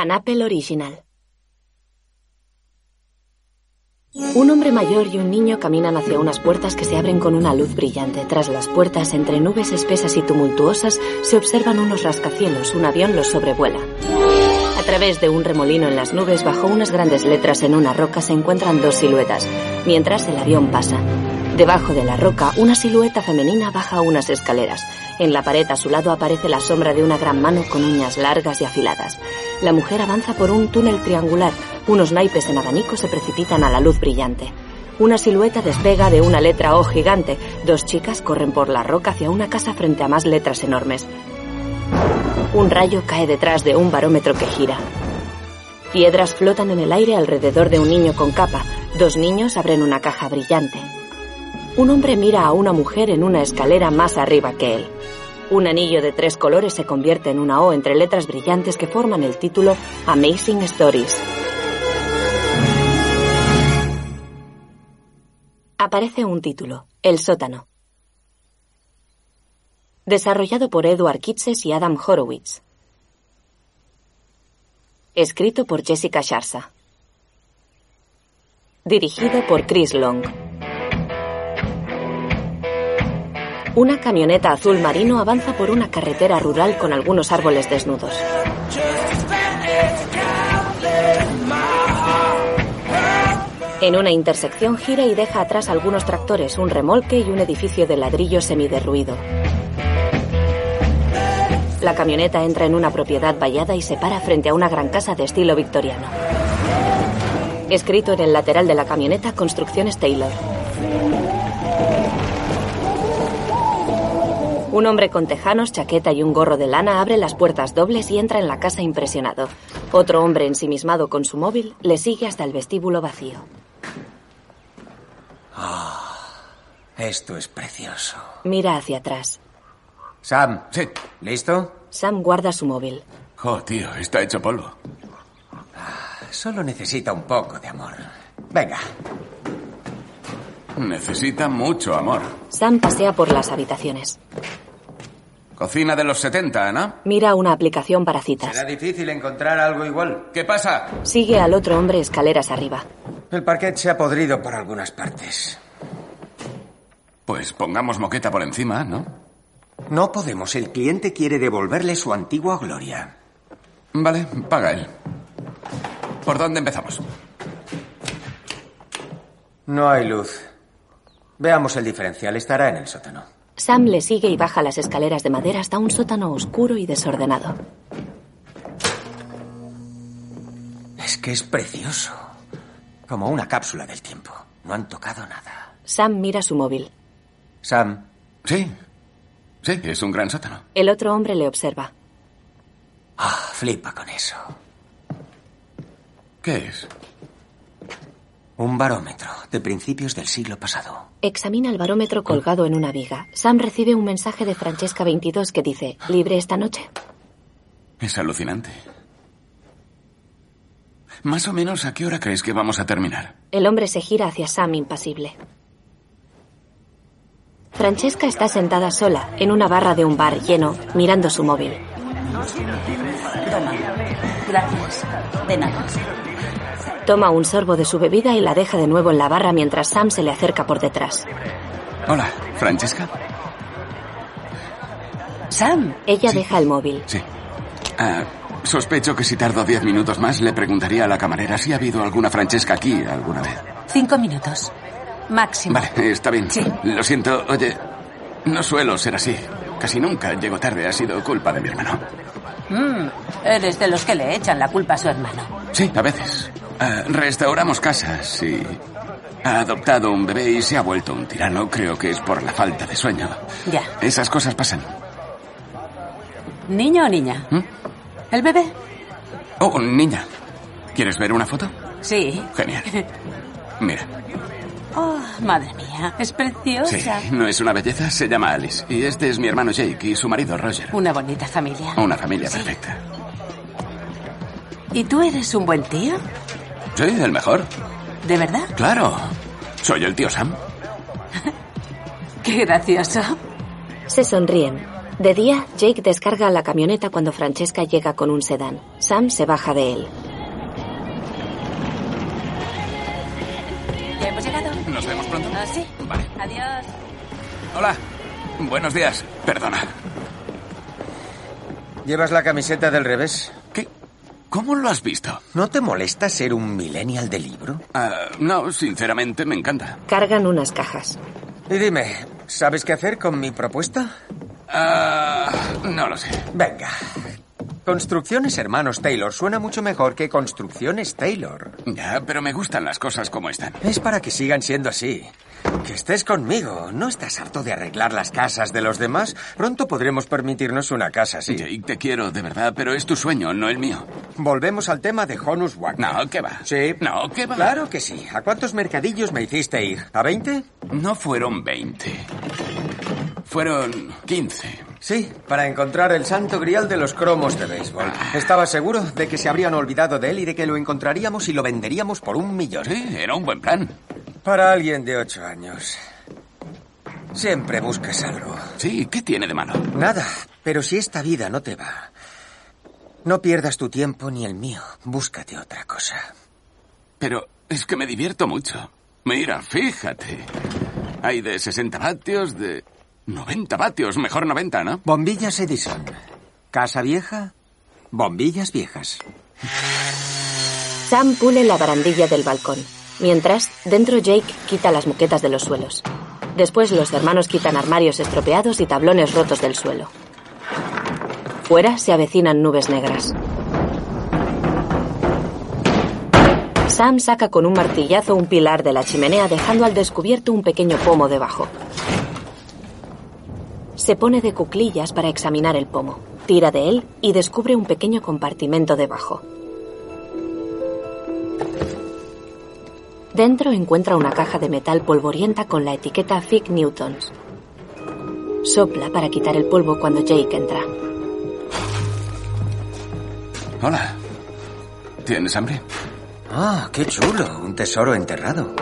An Apple Original. Un hombre mayor y un niño caminan hacia unas puertas que se abren con una luz brillante. Tras las puertas, entre nubes espesas y tumultuosas, se observan unos rascacielos. Un avión los sobrevuela. A través de un remolino en las nubes, bajo unas grandes letras en una roca, se encuentran dos siluetas, mientras el avión pasa. Debajo de la roca, una silueta femenina baja unas escaleras. En la pared a su lado aparece la sombra de una gran mano con uñas largas y afiladas. La mujer avanza por un túnel triangular. Unos naipes en abanico se precipitan a la luz brillante. Una silueta despega de una letra O gigante. Dos chicas corren por la roca hacia una casa frente a más letras enormes. Un rayo cae detrás de un barómetro que gira. Piedras flotan en el aire alrededor de un niño con capa. Dos niños abren una caja brillante. Un hombre mira a una mujer en una escalera más arriba que él. Un anillo de tres colores se convierte en una O entre letras brillantes que forman el título Amazing Stories. Aparece un título, El sótano. Desarrollado por Edward Kitses y Adam Horowitz. Escrito por Jessica Sharsa. Dirigido por Chris Long. Una camioneta azul marino avanza por una carretera rural con algunos árboles desnudos. En una intersección gira y deja atrás algunos tractores, un remolque y un edificio de ladrillo semiderruido. La camioneta entra en una propiedad vallada y se para frente a una gran casa de estilo victoriano. Escrito en el lateral de la camioneta, Construcciones Taylor. Un hombre con tejanos, chaqueta y un gorro de lana abre las puertas dobles y entra en la casa impresionado. Otro hombre ensimismado con su móvil le sigue hasta el vestíbulo vacío. Esto es precioso. Mira hacia atrás. Sam. Sí. ¿Listo? Sam guarda su móvil. Oh, tío, está hecho polvo. Solo necesita un poco de amor. Venga. Necesita mucho amor. Sam pasea por las habitaciones. Cocina de los 70, ¿no? Mira una aplicación para citas. Será difícil encontrar algo igual. ¿Qué pasa? Sigue al otro hombre escaleras arriba. El parquet se ha podrido por algunas partes. Pues pongamos moqueta por encima, ¿no? No podemos. El cliente quiere devolverle su antigua gloria. Vale, paga él. ¿Por dónde empezamos? No hay luz. Veamos el diferencial. Estará en el sótano. Sam le sigue y baja las escaleras de madera hasta un sótano oscuro y desordenado. Es que es precioso. Como una cápsula del tiempo. No han tocado nada. Sam mira su móvil. Sam. Sí. Sí, es un gran sótano. El otro hombre le observa. Ah, flipa con eso. ¿Qué es? Un barómetro de principios del siglo pasado. Examina el barómetro colgado en una viga. Sam recibe un mensaje de Francesca 22 que dice, ¿libre esta noche? Es alucinante. Más o menos, ¿a qué hora crees que vamos a terminar? El hombre se gira hacia Sam impasible. Francesca está sentada sola en una barra de un bar lleno, mirando su móvil. Toma. Gracias. De nada. Toma un sorbo de su bebida y la deja de nuevo en la barra mientras Sam se le acerca por detrás. Hola, Francesca. Sam. Ella deja el móvil. Sí. Ah, sospecho que si tardo diez minutos más le preguntaría a la camarera si ha habido alguna Francesca aquí alguna vez. Cinco minutos. Máximo. Vale, está bien. Sí. Lo siento. Oye, no suelo ser así. Casi nunca llego tarde. Ha sido culpa de mi hermano. Mm, eres de los que le echan la culpa a su hermano. Sí, a veces. Ah, restauramos casas y ha adoptado un bebé y se ha vuelto un tirano. Creo que es por la falta de sueño. Ya. Esas cosas pasan. ¿Niño o niña? ¿Mm? ¿El bebé? Oh, niña. ¿Quieres ver una foto? Sí. Genial. Mira. Oh, madre mía, es Sí, preciosa. no es una belleza, se llama Alice. Y este es mi hermano Jake y su marido Roger. Una bonita familia. Una familia Sí. perfecta. ¿Y tú eres un buen tío? Sí, el mejor. ¿De verdad? Claro. Soy el tío Sam. Qué gracioso. Se sonríen. De día, Jake descarga la camioneta cuando Francesca llega con un sedán. Sam se baja de él. Vemos pronto? Ah, sí. Vale. Adiós. Hola. Buenos días. Perdona. ¿Llevas la camiseta del revés? ¿Qué? ¿Cómo lo has visto? ¿No te molesta ser un millennial de libro? Ah, no, sinceramente me encanta. Cargan unas cajas. Y dime, ¿sabes qué hacer con mi propuesta? Ah, no lo sé. Venga. Construcciones Hermanos Taylor suena mucho mejor que Construcciones Taylor. Ya, pero me gustan las cosas como están. Es para que sigan siendo así. Que estés conmigo. ¿No estás harto de arreglar las casas de los demás? Pronto podremos permitirnos una casa así. Jake, te quiero de verdad, pero es tu sueño, no el mío. Volvemos al tema de Honus Wagner. No, ¿qué va? Sí. No, ¿qué va? Claro que sí. ¿A cuántos mercadillos me hiciste ir? ¿A 20? No fueron 20. Fueron 15. Sí, para encontrar el santo grial de los cromos de béisbol. Estaba seguro de que se habrían olvidado de él y de que lo encontraríamos y lo venderíamos por un millón. Sí, era un buen plan. Para alguien de ocho años. Siempre buscas algo. Sí, ¿qué tiene de malo? Nada, pero si esta vida no te va, no pierdas tu tiempo ni el mío. Búscate otra cosa. Pero es que me divierto mucho. Mira, fíjate. Hay de 60 vatios, de 90 vatios, mejor 90, ¿no? Bombillas Edison. Casa vieja, bombillas viejas. Sam pule la barandilla del balcón. Mientras, dentro Jake quita las moquetas de los suelos. Después los hermanos quitan armarios estropeados y tablones rotos del suelo. Fuera se avecinan nubes negras. Sam saca con un martillazo un pilar de la chimenea dejando al descubierto un pequeño pomo debajo. Se pone de cuclillas para examinar el pomo. Tira de él y descubre un pequeño compartimento debajo. Dentro encuentra una caja de metal polvorienta con la etiqueta Fig Newtons. Sopla para quitar el polvo cuando Jake entra. Hola. ¿Tienes hambre? Ah, qué chulo. Un tesoro enterrado.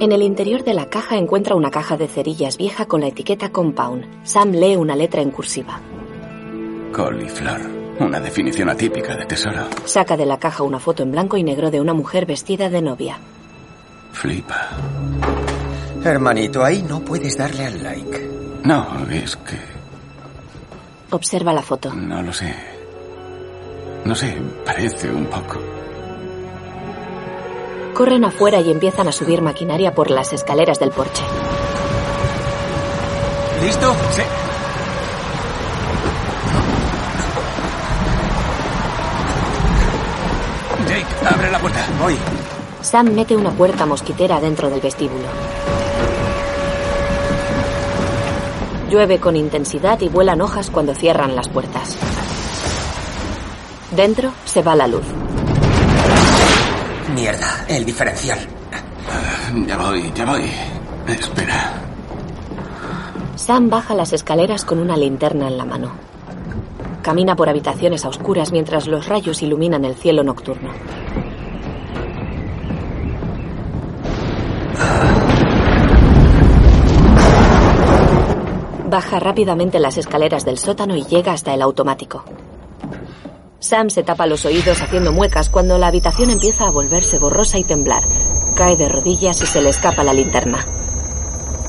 En el interior de la caja encuentra una caja de cerillas vieja con la etiqueta Compound. Sam lee una letra en cursiva. Coliflor. Una definición atípica de tesoro. Saca de la caja una foto en blanco y negro de una mujer vestida de novia. Flipa. Hermanito, ahí no puedes darle al like. No, es que... Observa la foto. No lo sé. No sé, parece un poco. Corren afuera y empiezan a subir maquinaria por las escaleras del porche. ¿Listo? Sí. Jake, abre la puerta. Voy. Sam mete una puerta mosquitera dentro del vestíbulo. Llueve con intensidad y vuelan hojas cuando cierran las puertas. Dentro se va la luz. Mierda, el diferencial. Ya voy, ya voy. Espera. Sam baja las escaleras con una linterna en la mano. Camina por habitaciones a oscuras mientras los rayos iluminan el cielo nocturno. Baja rápidamente las escaleras del sótano y llega hasta el automático. Sam se tapa los oídos haciendo muecas cuando la habitación empieza a volverse borrosa y temblar. Cae de rodillas y se le escapa la linterna.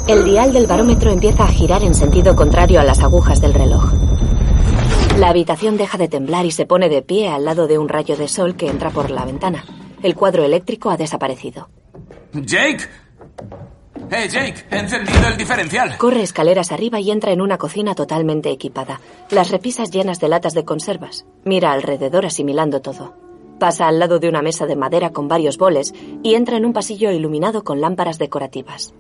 El dial del barómetro empieza a girar en sentido contrario a las agujas del reloj. La habitación deja de temblar y se pone de pie al lado de un rayo de sol que entra por la ventana. El cuadro eléctrico ha desaparecido. ¡Jake! ¡Eh, Jake! ¡He encendido el diferencial! Corre escaleras arriba y entra en una cocina totalmente equipada. Las repisas llenas de latas de conservas. Mira alrededor asimilando todo. Pasa al lado de una mesa de madera con varios boles y entra en un pasillo iluminado con lámparas decorativas.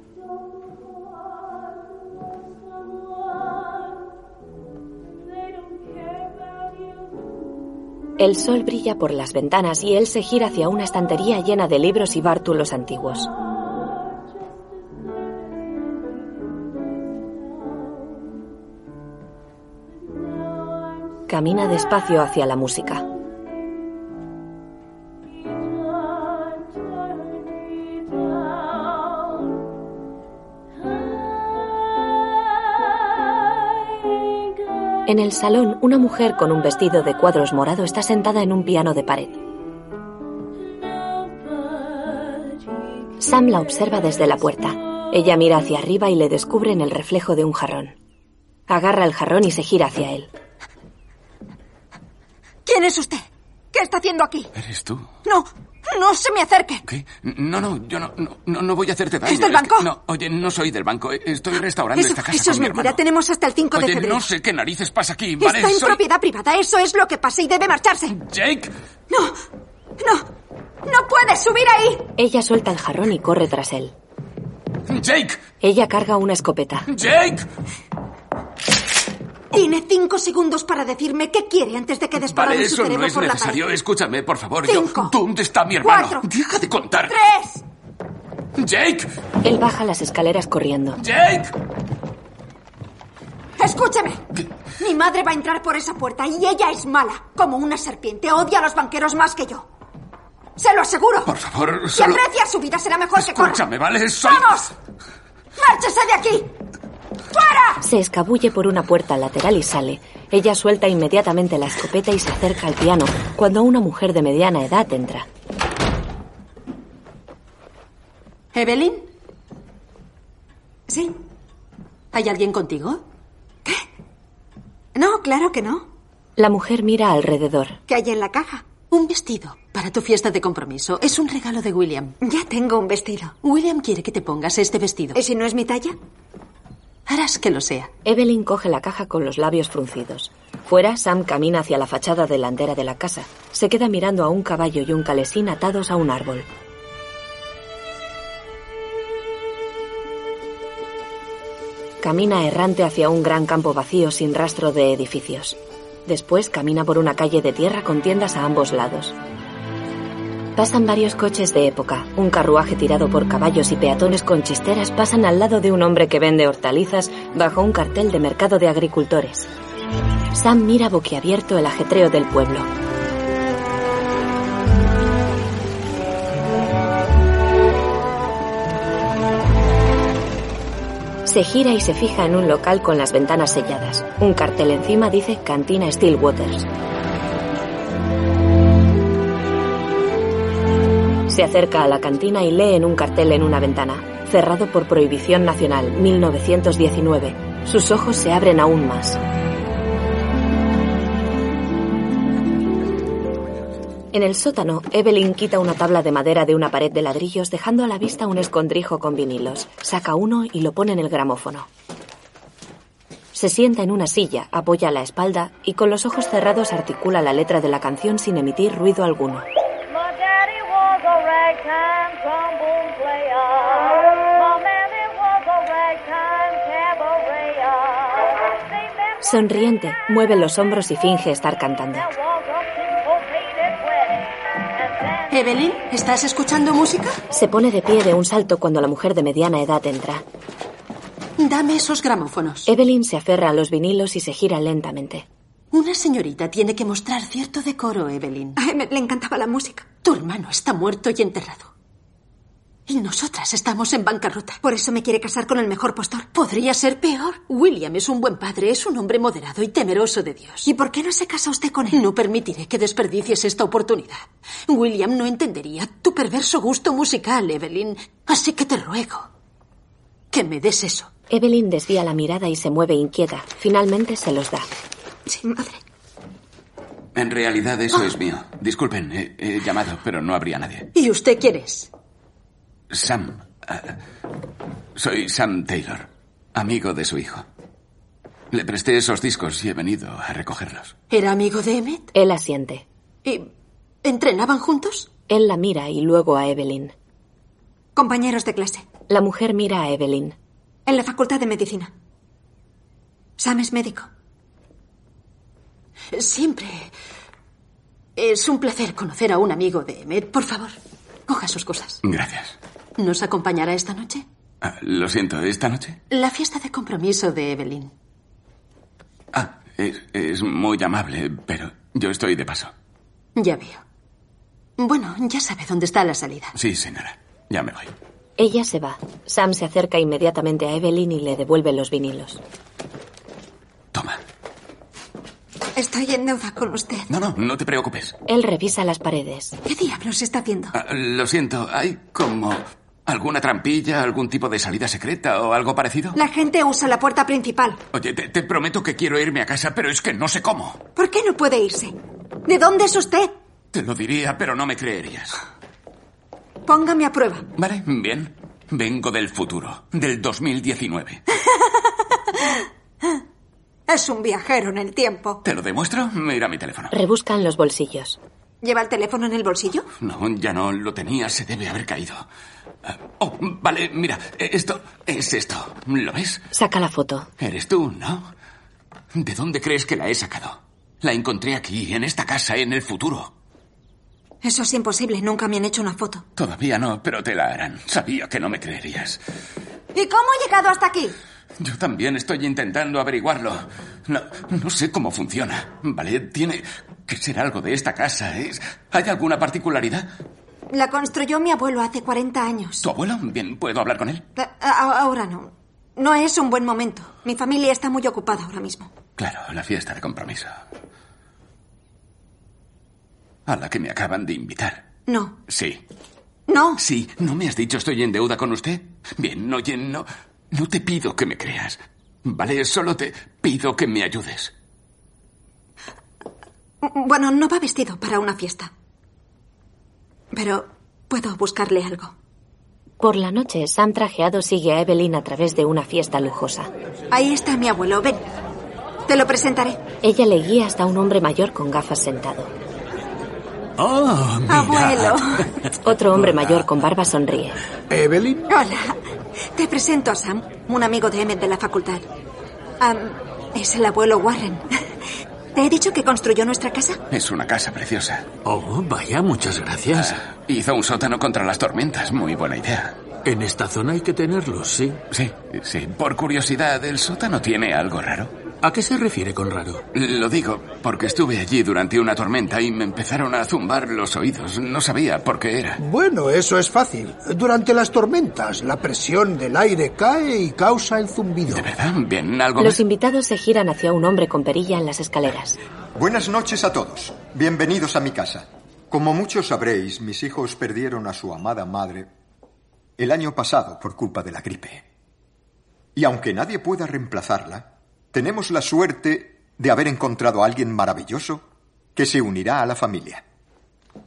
El sol brilla por las ventanas y él se gira hacia una estantería llena de libros y bártulos antiguos. Camina despacio hacia la música. En el salón, una mujer con un vestido de cuadros morado está sentada en un piano de pared. Sam la observa desde la puerta. Ella mira hacia arriba y le descubre en el reflejo de un jarrón. Agarra el jarrón y se gira hacia él. ¿Quién es usted? ¿Qué está haciendo aquí? ¿Eres tú? No, no se me acerque. ¿Qué? No, no, yo no, no, no, voy a hacerte daño. ¿Es del que- banco? no, oye, no soy del banco. Estoy restaurando Eso, esta casa eso con es mi mentira. hermano. Tenemos hasta el 5 de febrero. no sé qué narices pasa aquí, ¿vale? Está en Soy- propiedad privada. Eso es lo que pasa y debe marcharse. Jake, No, no, no puedes subir ahí. Ella suelta el jarrón y corre tras él. Jake, Ella carga una escopeta. Jake. Tiene cinco segundos para decirme qué quiere antes de que desparrame Vale, su eso no cerebro es por la necesario. pared. Escúchame, por favor. Cinco. Yo, ¿Dónde está mi hermano? Cuatro. Deja de contar. ¡Tres! Jake, Él baja las escaleras corriendo. Jake. Escúcheme. Mi madre va a entrar por esa puerta y ella es mala, como una serpiente. Odia a los banqueros más que yo. Se lo aseguro. Por favor, Si solo... aprecia su vida, será mejor que corra. Escúchame, ¿vale? Soy... ¡Vamos! ¡Márchese de aquí! ¡Fuera! Se escabulle por una puerta lateral y sale. Ella suelta inmediatamente la escopeta y se acerca al piano cuando una mujer de mediana edad entra. ¿Evelyn? Sí. ¿Hay alguien contigo? No, claro que no. La mujer mira alrededor. ¿Qué hay en la caja? Un vestido para tu fiesta de compromiso. Es un regalo de William. Ya tengo un vestido. William quiere que te pongas este vestido. ¿Y si no es mi talla? Que lo sea. Evelyn coge la caja con los labios fruncidos. Fuera, Sam camina hacia la fachada delantera de la casa. Se queda mirando a un caballo y un calesín atados a un árbol. Camina errante hacia un gran campo vacío sin rastro de edificios. Después camina por una calle de tierra con tiendas a ambos lados. Pasan varios coches de época. Un carruaje tirado por caballos y peatones con chisteras pasan al lado de un hombre que vende hortalizas bajo un cartel de mercado de agricultores. Sam mira boquiabierto el ajetreo del pueblo. Se gira y se fija en un local con las ventanas selladas. Un cartel encima dice Cantina Stillwaters. Se acerca a la cantina y lee en un cartel en una ventana. Cerrado por prohibición nacional, 1919. Sus ojos se abren aún más. En el sótano, Evelyn quita una tabla de madera de una pared de ladrillos, dejando a la vista un escondrijo con vinilos. Saca uno y lo pone en el gramófono. Se sienta en una silla, apoya la espalda y con los ojos cerrados articula la letra de la canción sin emitir ruido alguno. Ragtime trombone player. My mammy was a ragtime cabaret. They met Sonriente, mueve los hombros y finge estar cantando. Evelyn, ¿estás escuchando música? Se pone de pie de un salto cuando la mujer de mediana edad entra. Dame esos gramófonos. Evelyn se aferra a los vinilos y se gira lentamente. Una señorita tiene que mostrar cierto decoro, Evelyn. A Emmett le encantaba la música. Tu hermano está muerto y enterrado. Y nosotras estamos en bancarrota. Por eso me quiere casar con el mejor postor. Podría ser peor. William es un buen padre, es un hombre moderado y temeroso de Dios. ¿Y por qué no se casa usted con él? No permitiré que desperdicies esta oportunidad. William no entendería tu perverso gusto musical, Evelyn. Así que te ruego que me des eso. Evelyn desvía la mirada y se mueve inquieta. Finalmente se los da. Sí, madre. En realidad eso es mío. Disculpen, he, he llamado, pero no habría nadie. ¿Y usted quién es? Sam. ah, soy Sam Taylor, amigo de su hijo. Le presté esos discos y he venido a recogerlos. ¿Era amigo de Emmett? Él asiente. ¿Y entrenaban juntos? Él la mira y luego a Evelyn. Compañeros de clase. La mujer mira a Evelyn. En la facultad de medicina. Sam es médico. Siempre. Es un placer conocer a un amigo de Emmett. Por favor, coja sus cosas. Gracias. ¿Nos acompañará esta noche? Ah, lo siento, ¿esta noche? La fiesta de compromiso de Evelyn. Ah, es, es muy amable, pero yo estoy de paso. Ya veo. Bueno, ya sabe dónde está la salida. Sí, señora. Ya me voy. Ella se va. Sam se acerca inmediatamente a Evelyn y le devuelve los vinilos. Toma. Estoy en deuda con usted. No, no, no te preocupes. Él revisa las paredes. ¿Qué diablos está haciendo? Ah, lo siento, ¿hay como alguna trampilla, algún tipo de salida secreta o algo parecido? La gente usa la puerta principal. Oye, te, te prometo que quiero irme a casa, pero es que no sé cómo. ¿Por qué no puede irse? ¿De dónde es usted? Te lo diría, pero no me creerías. Póngame a prueba. Vale, bien. Vengo del futuro, del 2019. Es un viajero en el tiempo. ¿Te lo demuestro? Mira mi teléfono. Rebuscan los bolsillos. ¿Lleva el teléfono en el bolsillo? No, ya no lo tenía, se debe haber caído. Ah, Oh, vale, mira, esto es esto. ¿Lo ves? Saca la foto. Eres tú, ¿no? ¿De dónde crees que la he sacado? La encontré aquí, en esta casa, en el futuro. Eso es imposible. Nunca me han hecho una foto. Todavía no, pero te la harán. Sabía que no me creerías. ¿Y cómo he llegado hasta aquí? Yo también estoy intentando averiguarlo. No, no sé cómo funciona. ¿Vale? Tiene que ser algo de esta casa. ¿Es... ¿Hay alguna particularidad? La construyó mi abuelo hace 40 años. ¿Tu abuelo? Bien, ¿puedo hablar con él? A- a- Ahora no. No es un buen momento. Mi familia está muy ocupada ahora mismo. Claro, la fiesta de compromiso. A la que me acaban de invitar. No. Sí. No. Sí, ¿no me has dicho estoy en deuda con usted? Bien, oye, no, no te pido que me creas. Vale, solo te pido que me ayudes. Bueno, no va vestido para una fiesta. Pero puedo buscarle algo. Por la noche, Sam trajeado sigue a Evelyn a través de una fiesta lujosa. Ahí está mi abuelo. Ven. Te lo presentaré. Ella le guía hasta un hombre mayor con gafas sentado. Oh, mira. Abuelo. Otro hombre mayor con barba sonríe. ¿Evelyn? Hola. Te presento a Sam, un amigo de Emmett de la facultad. Es el abuelo Warren. ¿Te he dicho que construyó nuestra casa? Es una casa preciosa. Oh, vaya, muchas gracias. Hizo un sótano contra las tormentas. Muy buena idea. En esta zona hay que tenerlos, sí. Sí, sí. Por curiosidad, ¿el sótano tiene algo raro? ¿A qué se refiere con raro? Lo digo porque estuve allí durante una tormenta y me empezaron a zumbar los oídos. No sabía por qué era. Bueno, eso es fácil. Durante las tormentas, la presión del aire cae y causa el zumbido. ¿De verdad? Bien, algo Los más. invitados se giran hacia un hombre con perilla en las escaleras. Buenas noches a todos. Bienvenidos a mi casa. Como muchos sabréis, mis hijos perdieron a su amada madre el año pasado por culpa de la gripe. Y aunque nadie pueda reemplazarla, tenemos la suerte de haber encontrado a alguien maravilloso que se unirá a la familia.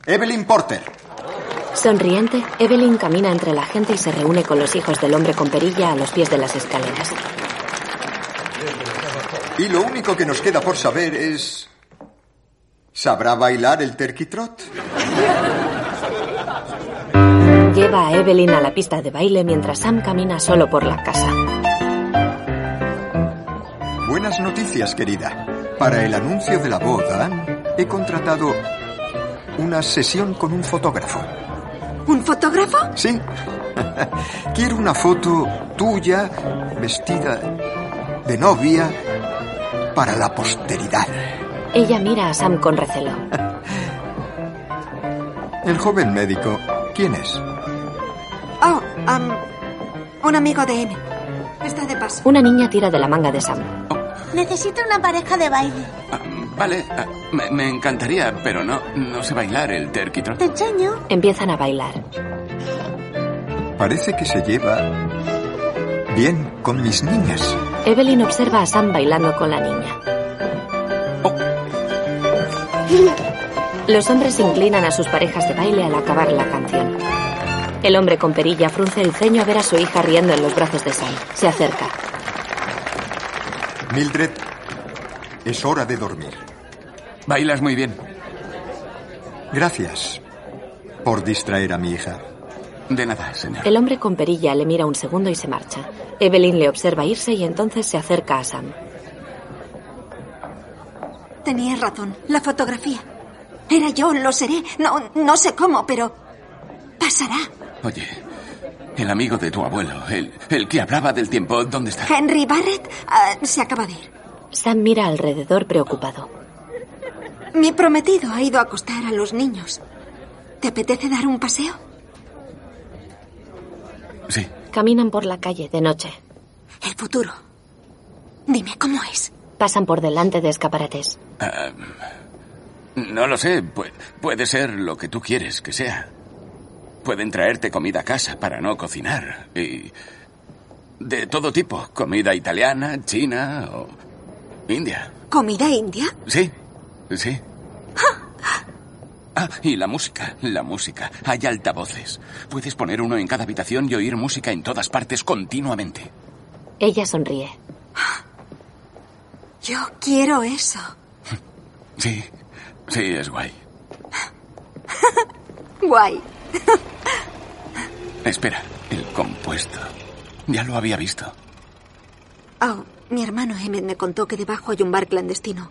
Evelyn Porter. Sonriente, Evelyn camina entre la gente y se reúne con los hijos del hombre con perilla a los pies de las escaleras. Y lo único que nos queda por saber es... ¿Sabrá bailar el turkey trot? Lleva a Evelyn a la pista de baile mientras Sam camina solo por la casa. Buenas noticias, querida. Para el anuncio de la boda, he contratado una sesión con un fotógrafo. ¿Un fotógrafo? Sí. Quiero una foto tuya, vestida de novia, para la posteridad. Ella mira a Sam con recelo. El joven médico, ¿quién es? Oh, am, un amigo de Emmett. Está de paso. Una niña tira de la manga de Sam. Necesito una pareja de baile. Vale, ah, me, me encantaría, pero no, no sé bailar el turkey trot. Te enseño. Empiezan a bailar. Parece que se lleva bien con mis niñas. Evelyn observa a Sam bailando con la niña. Los hombres se inclinan a sus parejas de baile al acabar la canción. El hombre con perilla frunce el ceño a ver a su hija riendo en los brazos de Sam. Se acerca. Mildred, es hora de dormir. Bailas muy bien. Gracias por distraer a mi hija. De nada, señor. El hombre con perilla le mira un segundo y se marcha. Evelyn le observa irse y entonces se acerca a Sam. Tenías razón. La fotografía. Era yo, lo seré. No, no sé cómo, pero pasará. Oye, el amigo de tu abuelo, el, el que hablaba del tiempo, ¿dónde está? Henry Barrett ah, se acaba de ir. Sam mira alrededor preocupado. Mi prometido ha ido a acostar a los niños. ¿Te apetece dar un paseo? Sí. Caminan por la calle de noche. El futuro. Dime, ¿cómo es? Pasan por delante de escaparates. Ah, no lo sé. pu- puede ser lo que tú quieres que sea. Pueden traerte comida a casa para no cocinar. Y. De todo tipo. Comida italiana, china o. India. ¿Comida india? Sí, sí. Ah, y la música, la música. Hay altavoces. Puedes poner uno en cada habitación y oír música en todas partes continuamente. Ella sonríe. Yo quiero eso. Sí, sí, es guay. Guay. Espera, el compuesto. Ya lo había visto. Oh, mi hermano Emmett me contó que debajo hay un bar clandestino.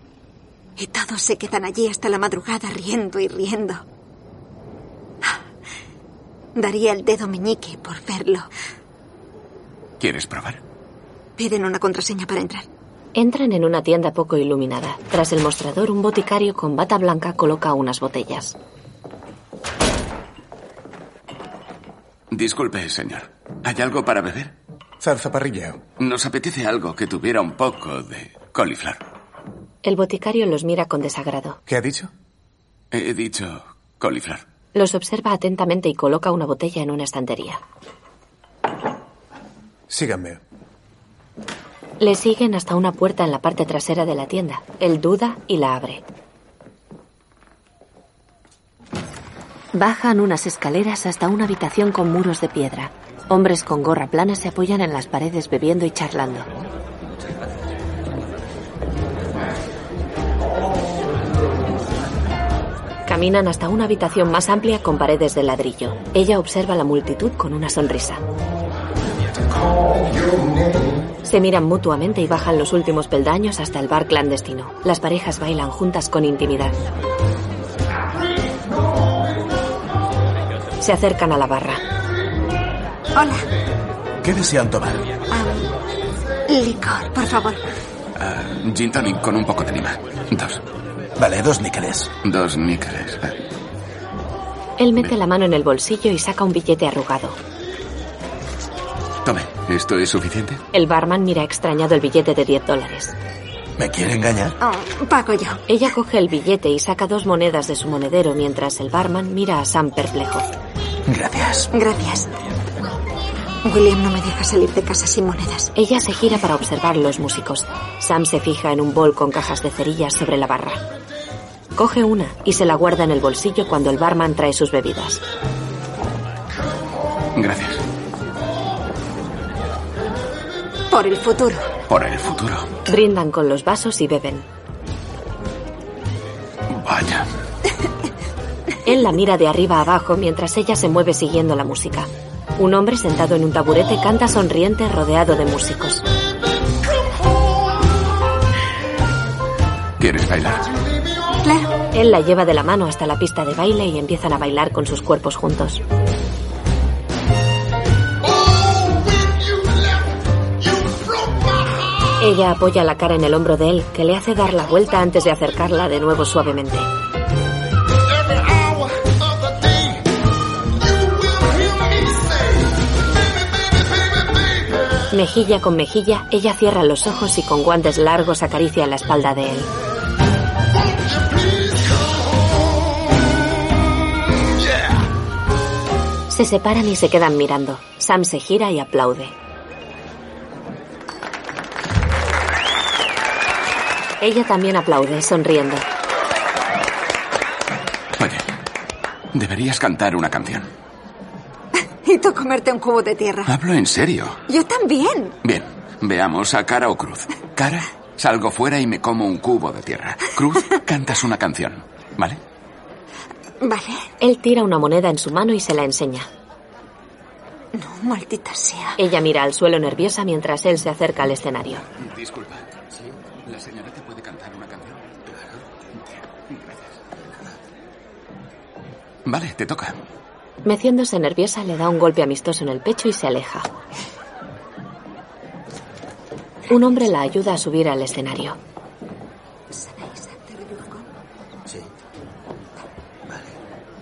Y todos se quedan allí hasta la madrugada riendo y riendo. Daría el dedo meñique por verlo. ¿Quieres probar? Piden una contraseña para entrar. Entran en una tienda poco iluminada. Tras el mostrador, un boticario con bata blanca coloca unas botellas. Disculpe, señor. ¿Hay algo para beber? Zarzaparrilla. Nos apetece algo que tuviera un poco de coliflor. El boticario los mira con desagrado. ¿Qué ha dicho? He dicho coliflor. Los observa atentamente y coloca una botella en una estantería. Síganme. Le siguen hasta una puerta en la parte trasera de la tienda. Él duda y la abre. Bajan unas escaleras hasta una habitación con muros de piedra. Hombres con gorra plana se apoyan en las paredes bebiendo y charlando. Caminan hasta una habitación más amplia con paredes de ladrillo. Ella observa la multitud con una sonrisa. Se miran mutuamente y bajan los últimos peldaños hasta el bar clandestino. Las parejas bailan juntas con intimidad. Se acercan a la barra. Hola. ¿Qué desean tomar? Licor, por favor. Ah, gin tonic con un poco de lima. Dos. Vale, dos níqueles. Dos níqueles. Él mete la mano en el bolsillo y saca un billete arrugado. Tome, ¿esto es suficiente? El barman mira extrañado el billete de 10 dólares. ¿Me quiere engañar? Oh, pago yo. Ella coge el billete y saca dos monedas de su monedero mientras el barman mira a Sam perplejo. Gracias. Gracias. William no me deja salir de casa sin monedas. Ella se gira para observar los músicos. Sam se fija en un bol con cajas de cerillas sobre la barra. Coge una y se la guarda en el bolsillo cuando el barman trae sus bebidas. Gracias. Por el futuro. Por el futuro. Brindan con los vasos y beben. Vaya. Él la mira de arriba a abajo mientras ella se mueve siguiendo la música. Un hombre sentado en un taburete canta sonriente rodeado de músicos. ¿Quieres bailar? Claro. Él la lleva de la mano hasta la pista de baile y empiezan a bailar con sus cuerpos juntos. Ella apoya la cara en el hombro de él, que le hace dar la vuelta antes de acercarla de nuevo suavemente. Mejilla con mejilla, ella cierra los ojos y con guantes largos acaricia la espalda de él. Se separan y se quedan mirando. Sam se gira y aplaude. Ella también aplaude, sonriendo. Oye, deberías cantar una canción. Tú comerte un cubo de tierra. Hablo en serio. Yo también. Bien, veamos a cara o cruz. Cara, salgo fuera y me como un cubo de tierra. Cruz, cantas una canción. ¿Vale? Vale. Él tira una moneda en su mano y se la enseña. No, maldita sea. Ella mira al suelo nerviosa mientras él se acerca al escenario. Disculpa. ¿Sí? ¿La señorita puede cantar una canción? Claro. Gracias. Vale, te toca. Meciéndose nerviosa, le da un golpe amistoso en el pecho y se aleja. Un hombre la ayuda a subir al escenario.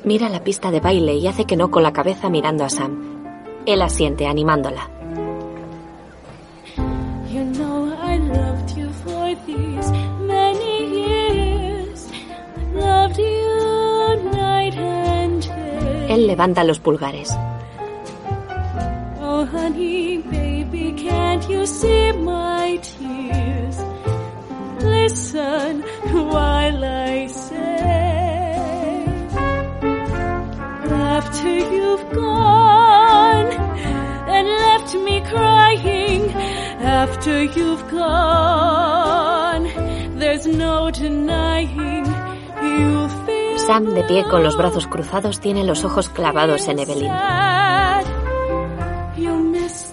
Mira la pista de baile y hace que no con la cabeza mirando a Sam. Él asiente, animándola. Él levanta los pulgares. Oh, honey, baby, can't you see my tears? Listen while I say, after you've gone and left me crying, after you've gone, there's no denying feel Sam, de pie con los brazos cruzados, tiene los ojos clavados en Evelyn. sad. You'll miss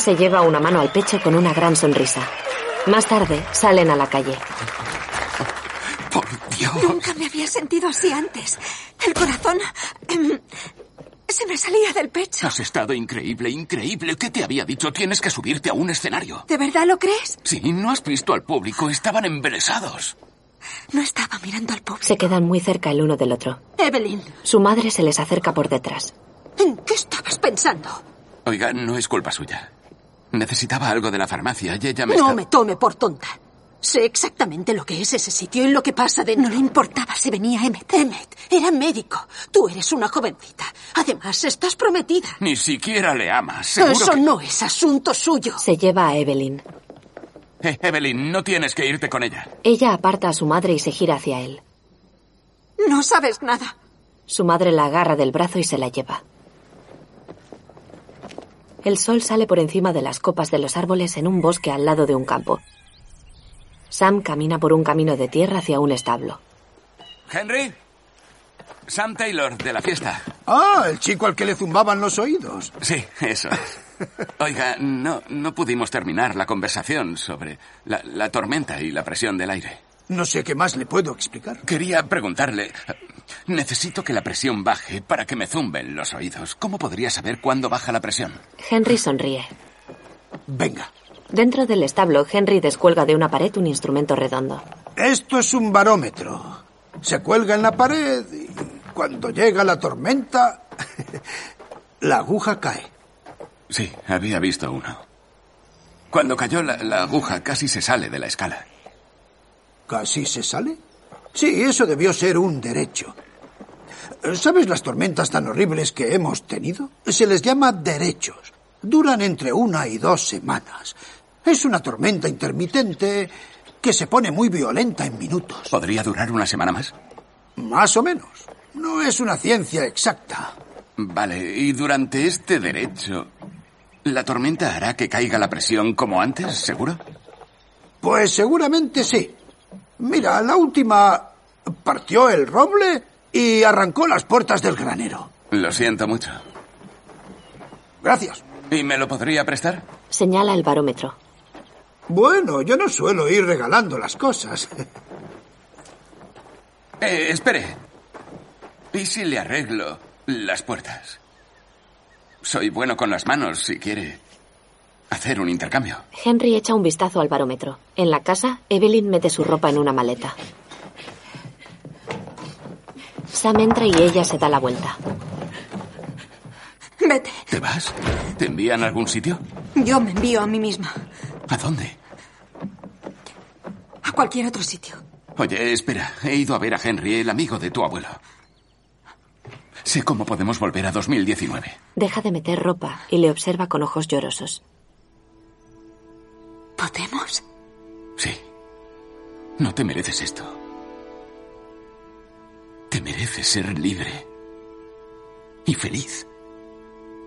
se lleva una mano al pecho con una gran sonrisa. Más tarde, salen a la calle. Nunca me había sentido así antes. El corazón em, se me salía del pecho. Has estado increíble, increíble. ¿Qué te había dicho? Tienes que subirte a un escenario. ¿De verdad lo crees? Sí, no has visto al público. Estaban embelesados. No estaba mirando al público. Se quedan muy cerca el uno del otro. Evelyn, Su madre se les acerca por detrás. ¿en qué estabas pensando? Oiga, no es culpa suya. Necesitaba algo de la farmacia y ella me... No está- me tome por tonta. Sé exactamente lo que es ese sitio y lo que pasa dentro. No le importaba si venía Emmet. Emmet era médico. Tú eres una jovencita. Además, estás prometida. Ni siquiera le amas. Eso que- no es asunto suyo. Se lleva a Evelyn. Eh, Evelyn, no tienes que irte con ella. Ella aparta a su madre y se gira hacia él. No sabes nada. Su madre la agarra del brazo y se la lleva. El sol sale por encima de las copas de los árboles en un bosque al lado de un campo. Sam camina por un camino de tierra hacia un establo. Henry. Sam Taylor, de la fiesta. Ah, el chico al que le zumbaban los oídos. Sí, eso es. Oiga, no, no pudimos terminar la conversación sobre la, la tormenta y la presión del aire. No sé qué más le puedo explicar. Quería preguntarle, necesito que la presión baje para que me zumben los oídos. ¿Cómo podría saber cuándo baja la presión? Henry sonríe. Venga. Dentro del establo, Henry descuelga de una pared un instrumento redondo. Esto es un barómetro. Se cuelga en la pared y cuando llega la tormenta, la aguja cae. Sí, había visto uno. Cuando cayó la, la aguja casi se sale de la escala. ¿Casi se sale? Sí, eso debió ser un derecho. ¿Sabes las tormentas tan horribles que hemos tenido? Se les llama derechos. Duran entre una y dos semanas. Es una tormenta intermitente que se pone muy violenta en minutos. ¿Podría durar una semana más? Más o menos. No es una ciencia exacta. Vale, y durante este derecho, ¿la tormenta hará que caiga la presión como antes, seguro? Pues seguramente sí. Mira, la última partió el roble y arrancó las puertas del granero. Lo siento mucho. Gracias. ¿Y me lo podría prestar? Señala el barómetro. Bueno, yo no suelo ir regalando las cosas. Eh, espere. ¿Y si le arreglo las puertas? Soy bueno con las manos, si quiere hacer un intercambio. Henry echa un vistazo al barómetro. En la casa, Evelyn mete su ropa en una maleta. Sam entra y ella se da la vuelta. Vete. ¿Te vas? ¿Te envían a algún sitio? Yo me envío a mí misma. ¿A dónde? A cualquier otro sitio. Oye, espera. He ido a ver a Henry, el amigo de tu abuelo. Sé cómo podemos volver a 2019. Deja de meter ropa y le observa con ojos llorosos. ¿Podemos? Sí. No te mereces esto. Te mereces ser libre. Y feliz.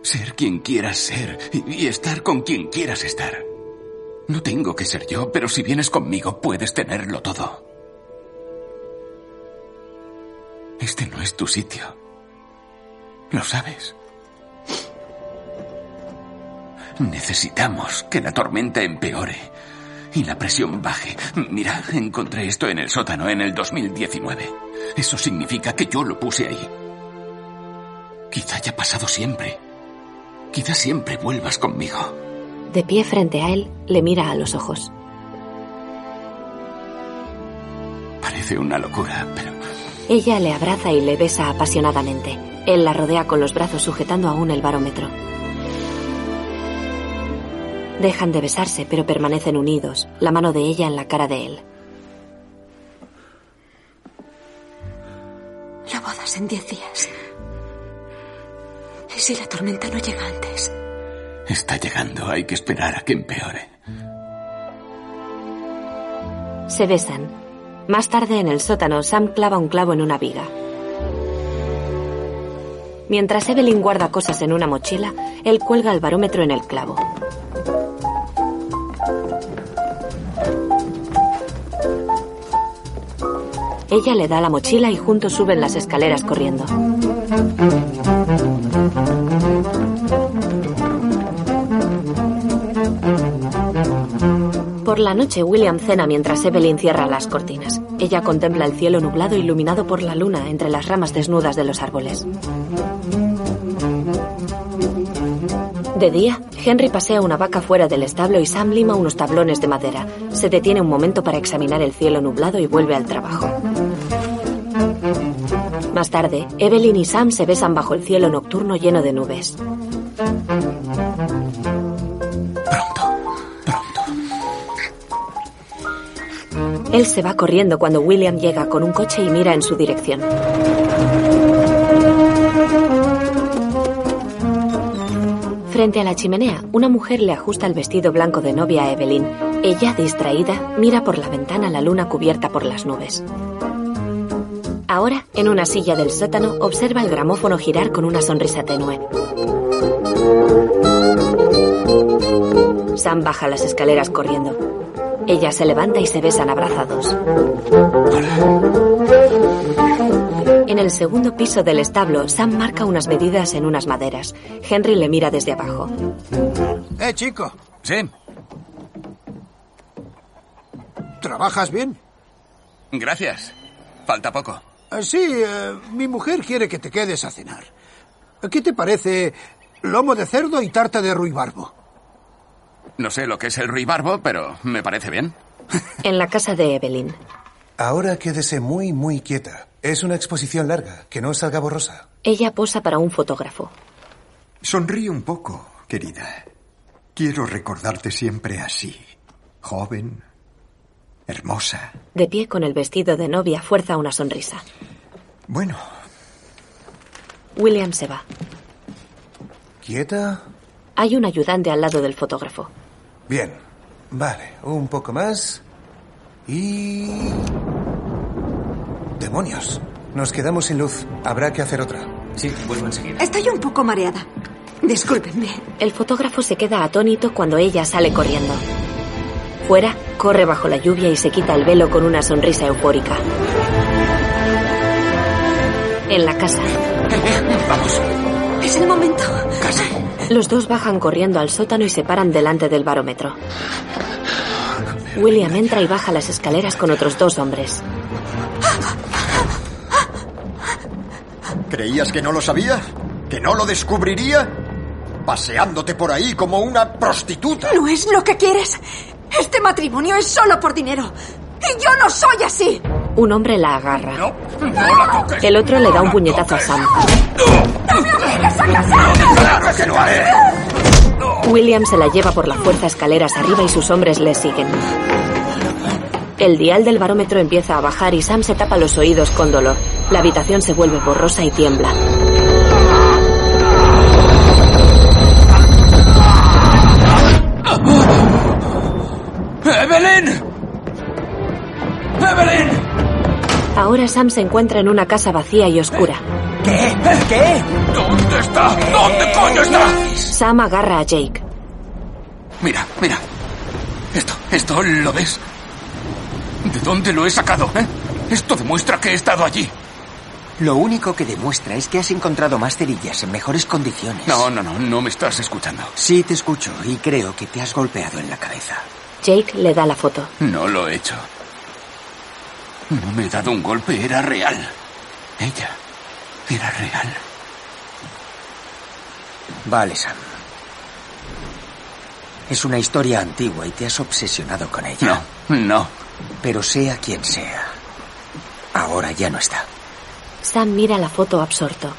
Ser quien quieras ser y, estar con quien quieras estar. No tengo que ser yo, pero si vienes conmigo puedes tenerlo todo. Este no es tu sitio. Lo sabes. Necesitamos que la tormenta empeore y la presión baje. Mira, encontré esto en el sótano en el 2019. Eso significa que yo lo puse ahí. Quizá haya pasado siempre. Quizá siempre vuelvas conmigo. De pie frente a él, le mira a los ojos. Parece una locura, pero Ella le abraza y le besa apasionadamente. Él la rodea con los brazos sujetando aún el barómetro. Dejan de besarse, pero permanecen unidos, la mano de ella en la cara de él. La boda es en diez días. ¿Y si la tormenta no llega antes? está llegando. Hay que esperar a que empeore. Se besan. Más tarde, en el sótano, Sam clava un clavo en una viga. Mientras Evelyn guarda cosas en una mochila, él cuelga el barómetro en el clavo. Ella le da la mochila y juntos suben las escaleras corriendo. Por la noche, William cena mientras Evelyn cierra las cortinas. Ella contempla el cielo nublado iluminado por la luna entre las ramas desnudas de los árboles. De día, Henry pasea una vaca fuera del establo y Sam lima unos tablones de madera. Se detiene un momento para examinar el cielo nublado y vuelve al trabajo. Más tarde, Evelyn y Sam se besan bajo el cielo nocturno lleno de nubes. Él se va corriendo cuando William llega con un coche y mira en su dirección. Frente a la chimenea, una mujer le ajusta el vestido blanco de novia a Evelyn. Ella, distraída, mira por la ventana la luna cubierta por las nubes. Ahora, en una silla del sótano, observa el gramófono girar con una sonrisa tenue. Sam baja las escaleras corriendo. Ella se levanta y se besan abrazados. En el segundo piso del establo, Sam marca unas medidas en unas maderas. Henry le mira desde abajo. Eh, chico. Sí. ¿Trabajas bien? Gracias. Falta poco. Eh, Sí, eh, mi mujer quiere que te quedes a cenar. ¿Qué te parece lomo de cerdo y tarta de ruibarbo? No sé lo que es el ruibarbo, pero me parece bien. En la casa de Evelyn. Ahora quédese muy, muy quieta. Es una exposición larga, que no salga borrosa. Ella posa para un fotógrafo. Sonríe un poco, querida. Quiero recordarte siempre así. Joven, hermosa. De pie con el vestido de novia, fuerza una sonrisa. Bueno, William se va. ¿Quieta? Hay un ayudante al lado del fotógrafo. Bien. Vale, un poco más. Y... Demonios. Nos quedamos sin luz. Habrá que hacer otra. Sí, vuelvo enseguida. Estoy un poco mareada. Discúlpenme. El fotógrafo se queda atónito cuando ella sale corriendo. Fuera, corre bajo la lluvia y se quita el velo con una sonrisa eufórica. En la casa. Vamos. Es el momento. Los dos bajan corriendo al sótano y se paran delante del barómetro. William entra y baja las escaleras con otros dos hombres. ¿creías que no lo sabía? ¿Que no lo descubriría? Paseándote por ahí como una prostituta. ¿No es lo que quieres? Este matrimonio es solo por dinero. Y yo no soy así. Un hombre la agarra. El otro le da un puñetazo a Sam. William se la lleva por la fuerza escaleras arriba y sus hombres le siguen. El dial del barómetro empieza a bajar y Sam se tapa los oídos con dolor. La habitación se vuelve borrosa y tiembla. Ahora Sam se encuentra en una casa vacía y oscura. ¿Qué? ¿Qué? ¿Dónde está? ¿Dónde coño está? Sam agarra a Jake. Mira, mira. Esto, esto, ¿lo ves? ¿De dónde lo he sacado, eh? Esto demuestra que he estado allí. Lo único que demuestra es que has encontrado más cerillas en mejores condiciones. No, no, no, no me estás escuchando. Sí, te escucho y creo que te has golpeado en la cabeza. Jake le da la foto. No lo he hecho. No me he dado un golpe, era real. Ella era real. Vale, Sam. Es una historia antigua y te has obsesionado con ella. No, no. Pero sea quien sea, ahora ya no está. Sam mira la foto absorto.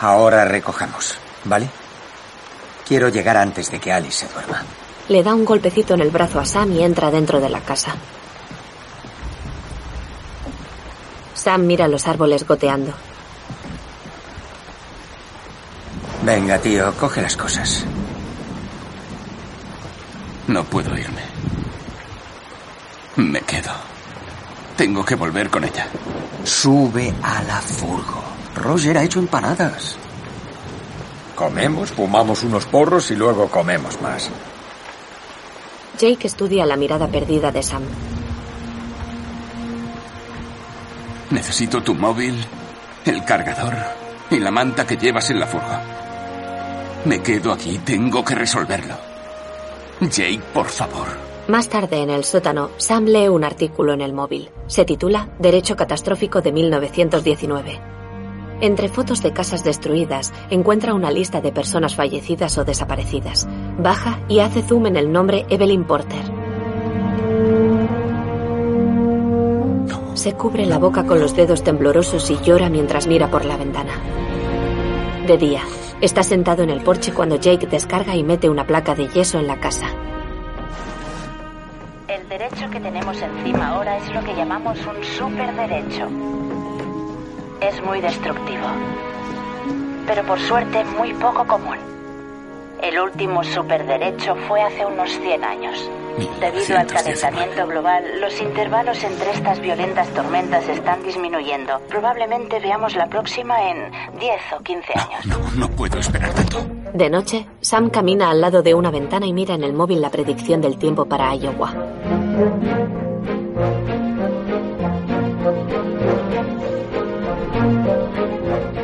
Ahora recojamos, ¿vale? Quiero llegar antes de que Alice se duerma. Le da un golpecito en el brazo a Sam y entra dentro de la casa. Sam mira los árboles goteando. Venga, tío, coge las cosas. No puedo irme. Me quedo. Tengo que volver con ella. Sube a la furgo. Roger ha hecho empanadas. Comemos, fumamos unos porros y luego comemos más. Jake estudia la mirada perdida de Sam. Necesito tu móvil, el cargador y la manta que llevas en la furgo. Me quedo aquí, tengo que resolverlo. Jake, por favor. Más tarde, en el sótano, Sam lee un artículo en el móvil. Se titula Derecho Catastrófico de 1919. Entre fotos de casas destruidas, encuentra una lista de personas fallecidas o desaparecidas. Baja y hace zoom en el nombre Evelyn Porter. Se cubre la boca con los dedos temblorosos y llora mientras mira por la ventana. De día, está sentado en el porche cuando Jake descarga y mete una placa de yeso en la casa. El derecho que tenemos encima ahora es lo que llamamos un superderecho. Es muy destructivo, pero por suerte muy poco común. El último superderecho fue hace unos 100 años. Debido al calentamiento global, los intervalos entre estas violentas tormentas están disminuyendo. Probablemente veamos la próxima en 10 o 15 años. No, no puedo esperar tanto. De noche, Sam camina al lado de una ventana y mira en el móvil la predicción del tiempo para Iowa.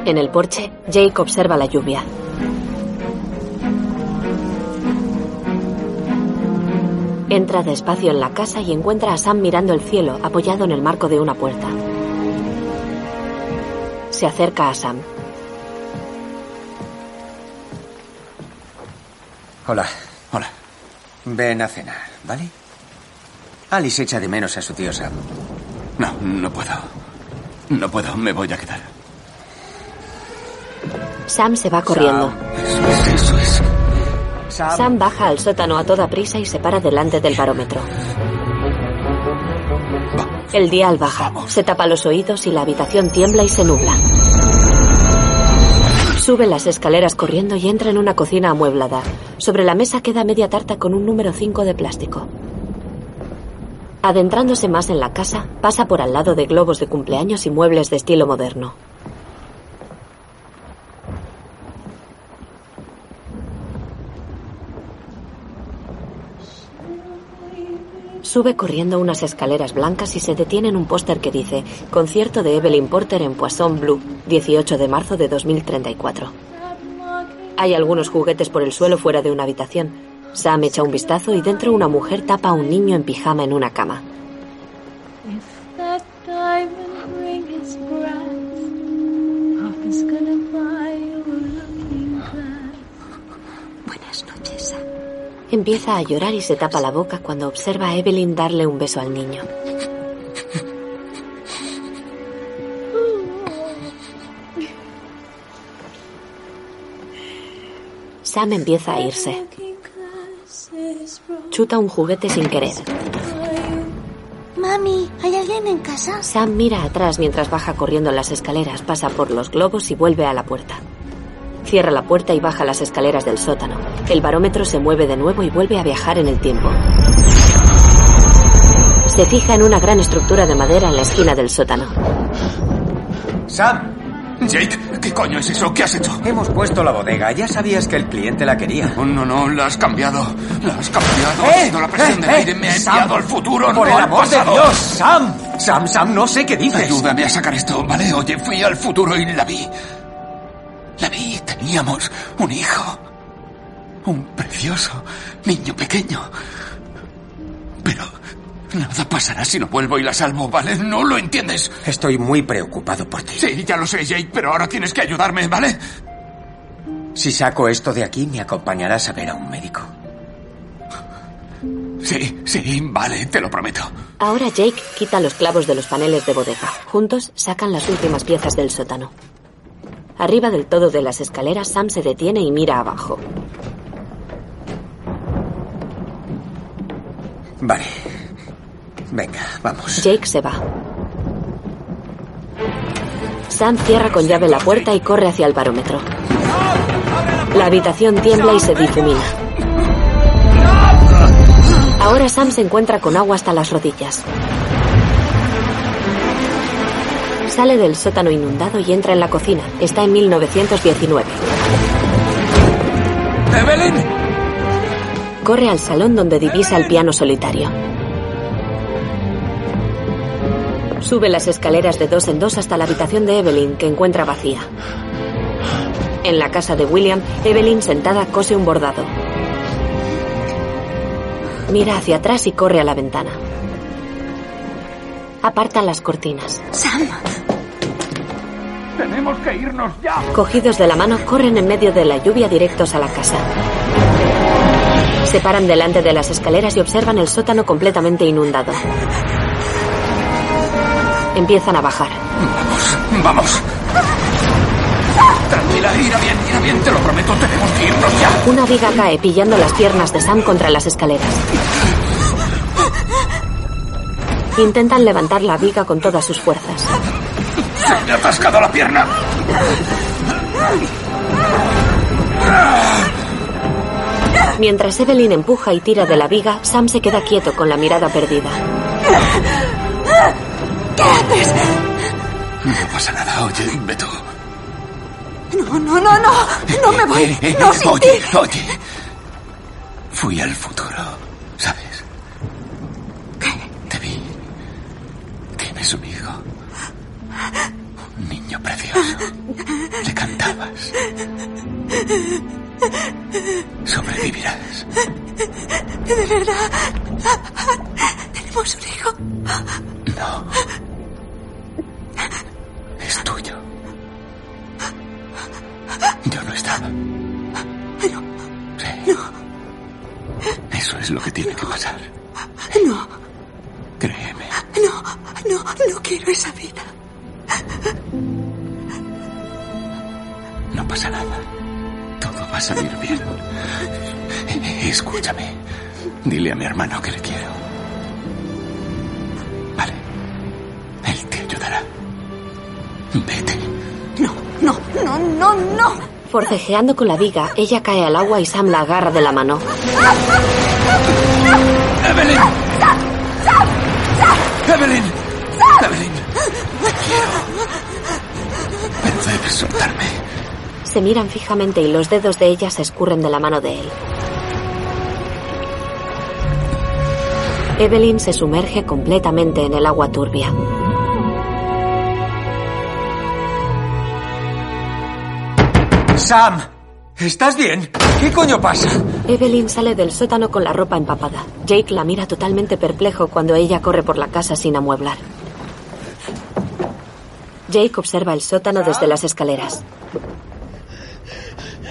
En el porche, Jake observa la lluvia. Entra despacio en la casa y encuentra a Sam mirando el cielo, apoyado en el marco de una puerta. Se acerca a Sam. Hola. Hola. Ven a cenar, ¿vale? Alice echa de menos a su tío Sam. No, no puedo. No puedo, me voy a quedar. Sam se va corriendo. Eso es, eso es. Sam. Baja al sótano a toda prisa y se para delante del barómetro. El dial baja, se tapa los oídos y la habitación tiembla y se nubla. Sube las escaleras corriendo y entra en una cocina amueblada. Sobre la mesa queda media tarta con un número 5 de plástico. Adentrándose más en la casa, pasa por al lado de globos de cumpleaños y muebles de estilo moderno. Sube corriendo unas escaleras blancas y se detiene en un póster que dice Concierto de Evelyn Porter en Poisson Blue, 18 de marzo de 2034. Hay algunos juguetes por el suelo fuera de una habitación. Sam echa un vistazo y dentro una mujer tapa a un niño en pijama en una cama. Empieza a llorar y se tapa la boca cuando observa a Evelyn darle un beso al niño. Sam empieza a irse. Chuta un juguete sin querer. Mami, ¿hay alguien en casa? Sam mira atrás mientras baja corriendo las escaleras, pasa por los globos y vuelve a la puerta. Cierra la puerta y baja las escaleras del sótano. El barómetro se mueve de nuevo y vuelve a viajar en el tiempo. Se fija en una gran estructura de madera en la esquina del sótano. Sam, Jake, ¿qué coño es eso? ¿Qué has hecho? Hemos puesto la bodega. Ya sabías que el cliente la quería. No, no, no, la has cambiado. La has cambiado. ¡Eh! La presión ¡Eh! del aire. ¡Eh! Me ha enviado al futuro, Por no el al amor de. Dios, Sam. Sam, Sam, no sé qué dices. Ayúdame a sacar esto, ¿vale? Oye, fui al futuro y la vi. La vi. Teníamos un hijo. Un precioso niño pequeño. Pero nada pasará si no vuelvo y la salvo, ¿vale? ¿No lo entiendes? Estoy muy preocupado por ti. Sí, ya lo sé, Jake, pero ahora tienes que ayudarme, ¿vale? Si saco esto de aquí, me acompañarás a ver a un médico. Sí, sí, vale, te lo prometo. Ahora Jake quita los clavos de los paneles de bodega. Juntos sacan las últimas piezas del sótano. Arriba del todo de las escaleras, Sam se detiene y mira abajo. Vale. Venga, vamos. Jake se va. Sam cierra con llave la puerta y corre hacia el barómetro. La habitación tiembla y se difumina. Ahora Sam se encuentra con agua hasta las rodillas. Sale del sótano inundado y entra en la cocina. Está en 1919. ¡Evelyn! Corre al salón donde divisa el piano solitario. Sube las escaleras de dos en dos hasta la habitación de Evelyn, que encuentra vacía. En la casa de William, Evelyn sentada cose un bordado. Mira hacia atrás y corre a la ventana. Apartan las cortinas. Sam. Tenemos que irnos ya. Cogidos de la mano, corren en medio de la lluvia directos a la casa. Se paran delante de las escaleras y observan el sótano completamente inundado. Empiezan a bajar. Vamos, vamos. Tranquila, irá bien, irá bien, te lo prometo, tenemos que irnos ya. Una viga cae pillando las piernas de Sam contra las escaleras. Intentan levantar la viga con todas sus fuerzas. Se me ha atascado la pierna. Mientras Evelyn empuja y tira de la viga, Sam se queda quieto con la mirada perdida. ¿Qué haces? No pasa nada, oye, ve tú. No, no, no, no. No me voy. Eh, eh, No sin oye, ti. oye. Fui al futuro, ¿sabes? Te vi. Tienes un hijo. Un niño precioso. Le cantabas. Sobrevivirás. De verdad. Tenemos un hijo. No. Es tuyo. Yo no estaba. Sí. Eso es lo que tiene que pasar. No, Créeme. no, no, no quiero esa vida. Pasa nada. Todo va a salir bien. Escúchame. Dile a mi hermano que le quiero. Vale. Él te ayudará. Vete. No, no, no, no, no. Forcejeando con la viga, ella cae al agua y Sam la agarra de la mano. ¡Evelyn! ¡Evelyn! ¡Evelyn! Te quiero. Pero debes soltarme. Se miran fijamente y los dedos de ella se escurren de la mano de él. Evelyn se sumerge completamente en el agua turbia. Sam, ¿estás bien? ¿Qué coño pasa? Evelyn sale del sótano con la ropa empapada. Jake la mira totalmente perplejo cuando ella corre por la casa sin amueblar. Jake observa el sótano desde las escaleras.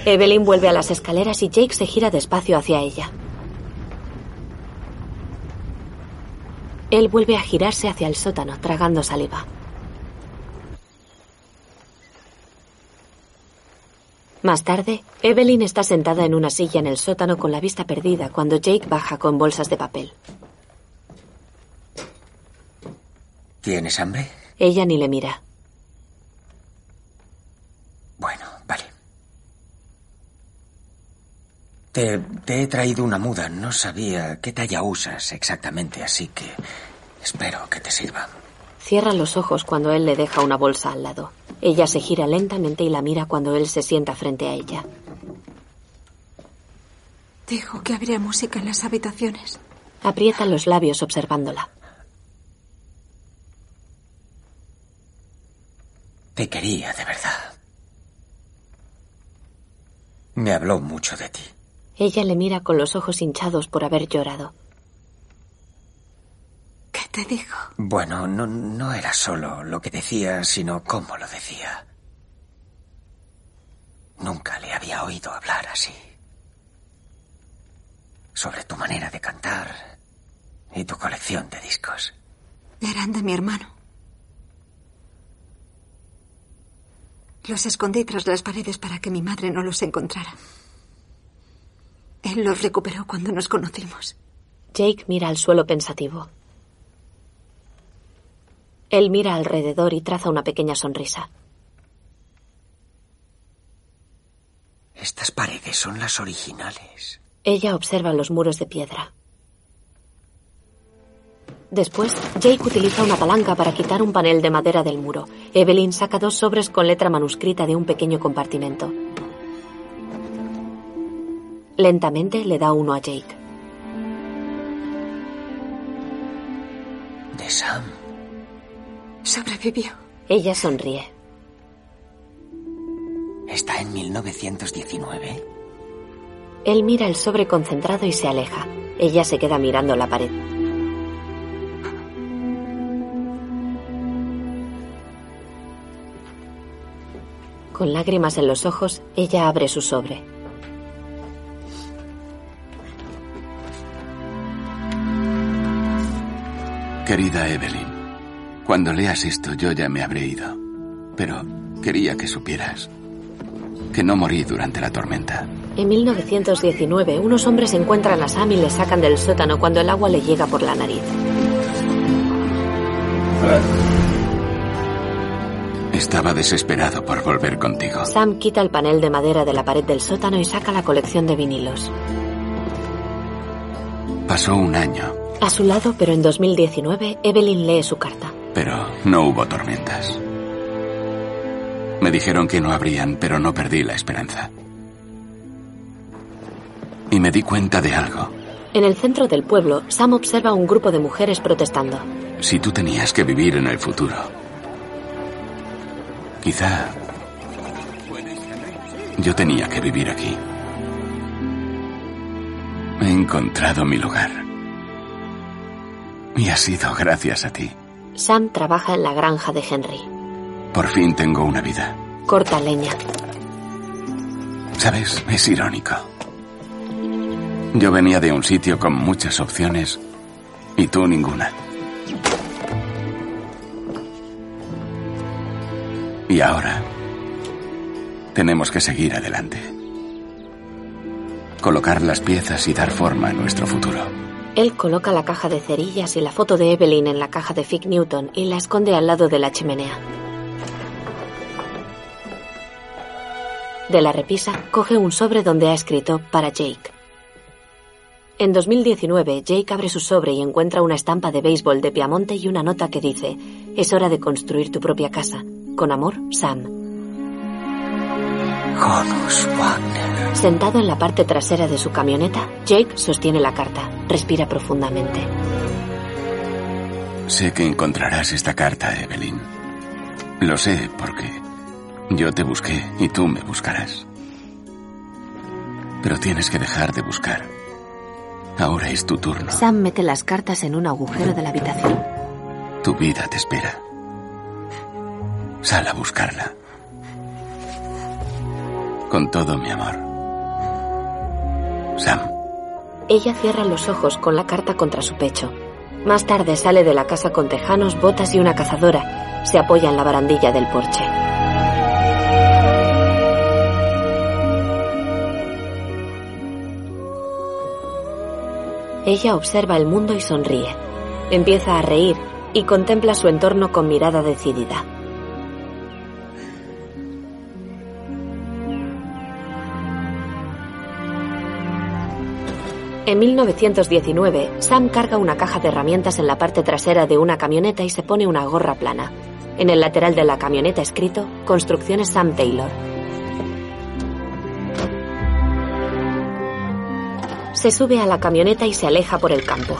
Evelyn vuelve a las escaleras y Jake se gira despacio hacia ella. Él vuelve a girarse hacia el sótano, tragando saliva. Más tarde, Evelyn está sentada en una silla en el sótano con la vista perdida cuando Jake baja con bolsas de papel. ¿Tienes hambre? Ella ni le mira. Bueno, vale. Te, te he traído una muda. No sabía qué talla usas exactamente, así que espero que te sirva. Cierra los ojos cuando él le deja una bolsa al lado. Ella se gira lentamente y la mira cuando él se sienta frente a ella. Dijo que habría música en las habitaciones. Aprieta los labios observándola. Te quería de verdad. Me habló mucho de ti. Ella le mira con los ojos hinchados por haber llorado. ¿Qué te dijo? Bueno, no, no era solo lo que decía, sino cómo lo decía. Nunca le había oído hablar así. Sobre tu manera de cantar y tu colección de discos. Eran de mi hermano. Los escondí tras las paredes para que mi madre no los encontrara. Él los recuperó cuando nos conocimos. Jake mira al suelo pensativo. Él mira alrededor y traza una pequeña sonrisa. Estas paredes son las originales. Ella observa los muros de piedra. Después, Jake utiliza una palanca para quitar un panel de madera del muro. Evelyn saca dos sobres con letra manuscrita de un pequeño compartimento. Lentamente le da uno a Jake. De Sam. Sobrevivió. Ella sonríe. ¿Está en 1919? Él mira el sobre concentrado y se aleja. Ella se queda mirando la pared. Con lágrimas en los ojos, ella abre su sobre. Querida Evelyn, cuando leas esto yo ya me habré ido. Pero quería que supieras que no morí durante la tormenta. En 1919, unos hombres encuentran a Sam y le sacan del sótano cuando el agua le llega por la nariz. Estaba desesperado por volver contigo. Sam quita el panel de madera de la pared del sótano y saca la colección de vinilos. Pasó un año, A su lado, pero en 2019, Evelyn lee su carta. pero no hubo tormentas. Me dijeron que no habrían, pero no perdí la esperanza. Y me di cuenta de algo. En el centro del pueblo, Sam observa a un grupo de mujeres protestando. Si tú tenías que vivir en el futuro, quizá yo tenía que vivir aquí. He encontrado mi lugar. Y ha sido gracias a ti. Sam trabaja en la granja de Henry. Por fin tengo una vida. Corta leña. ¿Sabes? Es irónico. Yo venía de un sitio con muchas opciones y tú ninguna. Y ahora tenemos que seguir adelante. Colocar las piezas y dar forma a nuestro futuro. Él coloca la caja de cerillas y la foto de Evelyn en la caja de Fig Newton y la esconde al lado de la chimenea. De la repisa, coge un sobre donde ha escrito para Jake. En 2019, Jake abre su sobre y encuentra una estampa de béisbol de Piamonte y una nota que dice, es hora de construir tu propia casa. Con amor, Sam. Wagner. Sentado en la parte trasera de su camioneta, Jake sostiene la carta, respira profundamente. Sé que encontrarás esta carta, Evelyn. Lo sé porque yo te busqué y tú me buscarás. Pero tienes que dejar de buscar. Ahora es tu turno. Sam mete las cartas en un agujero de la habitación. Tu vida te espera. Sal a buscarla. Con todo mi amor. Sam. Ella cierra los ojos con la carta contra su pecho. Más tarde sale de la casa con tejanos, botas y una cazadora. Se apoya en la barandilla del porche. Ella observa el mundo y sonríe. Empieza a reír y contempla su entorno con mirada decidida. En 1919, Sam carga una caja de herramientas en la parte trasera de una camioneta y se pone una gorra plana. En el lateral de la camioneta escrito Construcciones Sam Taylor. Se sube a la camioneta y se aleja por el campo.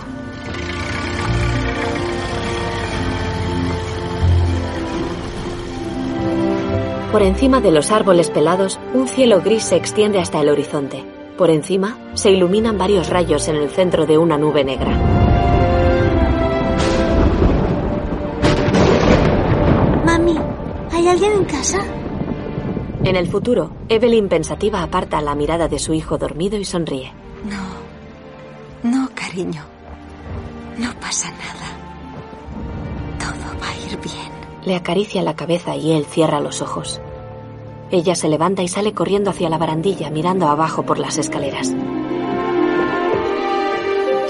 Por encima de los árboles pelados, un cielo gris se extiende hasta el horizonte. Por encima, se iluminan varios rayos en el centro de una nube negra. Mami, ¿hay alguien en casa? En el futuro, Evelyn pensativa aparta la mirada de su hijo dormido y sonríe. No, no, cariño. No pasa nada. Todo va a ir bien. Le acaricia la cabeza y él cierra los ojos. Ella se levanta y sale corriendo hacia la barandilla, mirando abajo por las escaleras.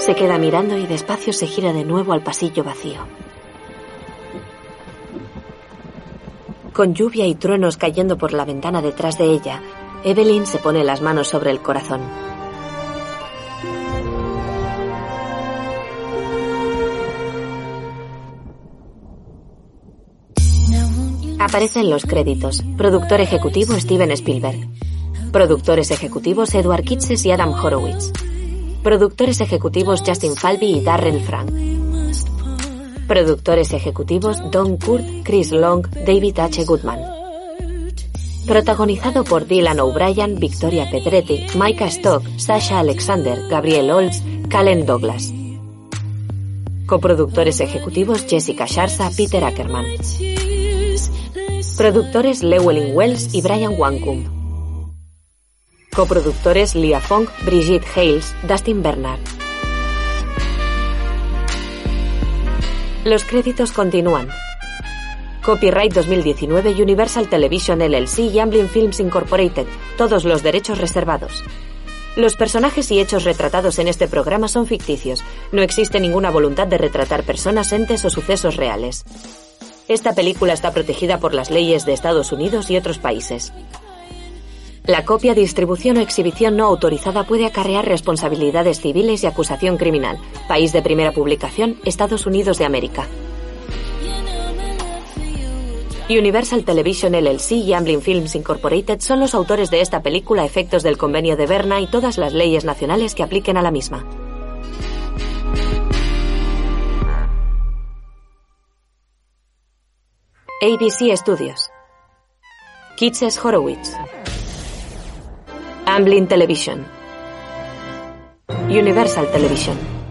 Se queda mirando y despacio se gira de nuevo al pasillo vacío. Con lluvia y truenos cayendo por la ventana detrás de ella, Evelyn se pone las manos sobre el corazón. Aparecen los créditos. Productor ejecutivo Steven Spielberg. Productores ejecutivos Edward Kitses y Adam Horowitz. Productores ejecutivos Justin Falby y Darrell Frank. Productores ejecutivos Don Kurt, Chris Long, David H. Goodman. Protagonizado por Dylan O'Brien, Victoria Pedretti, Micah Stock, Sasha Alexander, Gabriel Olds, Calen Douglas. Coproductores ejecutivos Jessica Sharsa, Peter Ackerman. Productores Llewellyn Wells y Brian Wancombe. Coproductores Leah Fong, Brigitte Hales, Dustin Bernard. Los créditos continúan. Copyright 2019 Universal Television LLC y Amblin Films Incorporated. Todos los derechos reservados. Los personajes y hechos retratados en este programa son ficticios. No existe ninguna voluntad de retratar personas, entes o sucesos reales. Esta película está protegida por las leyes de Estados Unidos y otros países. La copia, distribución o exhibición no autorizada puede acarrear responsabilidades civiles y acusación criminal. País de primera publicación, Estados Unidos de América. Universal Television LLC y Amblin Films Incorporated son los autores de esta película efectos del Convenio de Berna y todas las leyes nacionales que apliquen a la misma. ABC Studios. Kitses Horowitz. Amblin Television. Universal Television.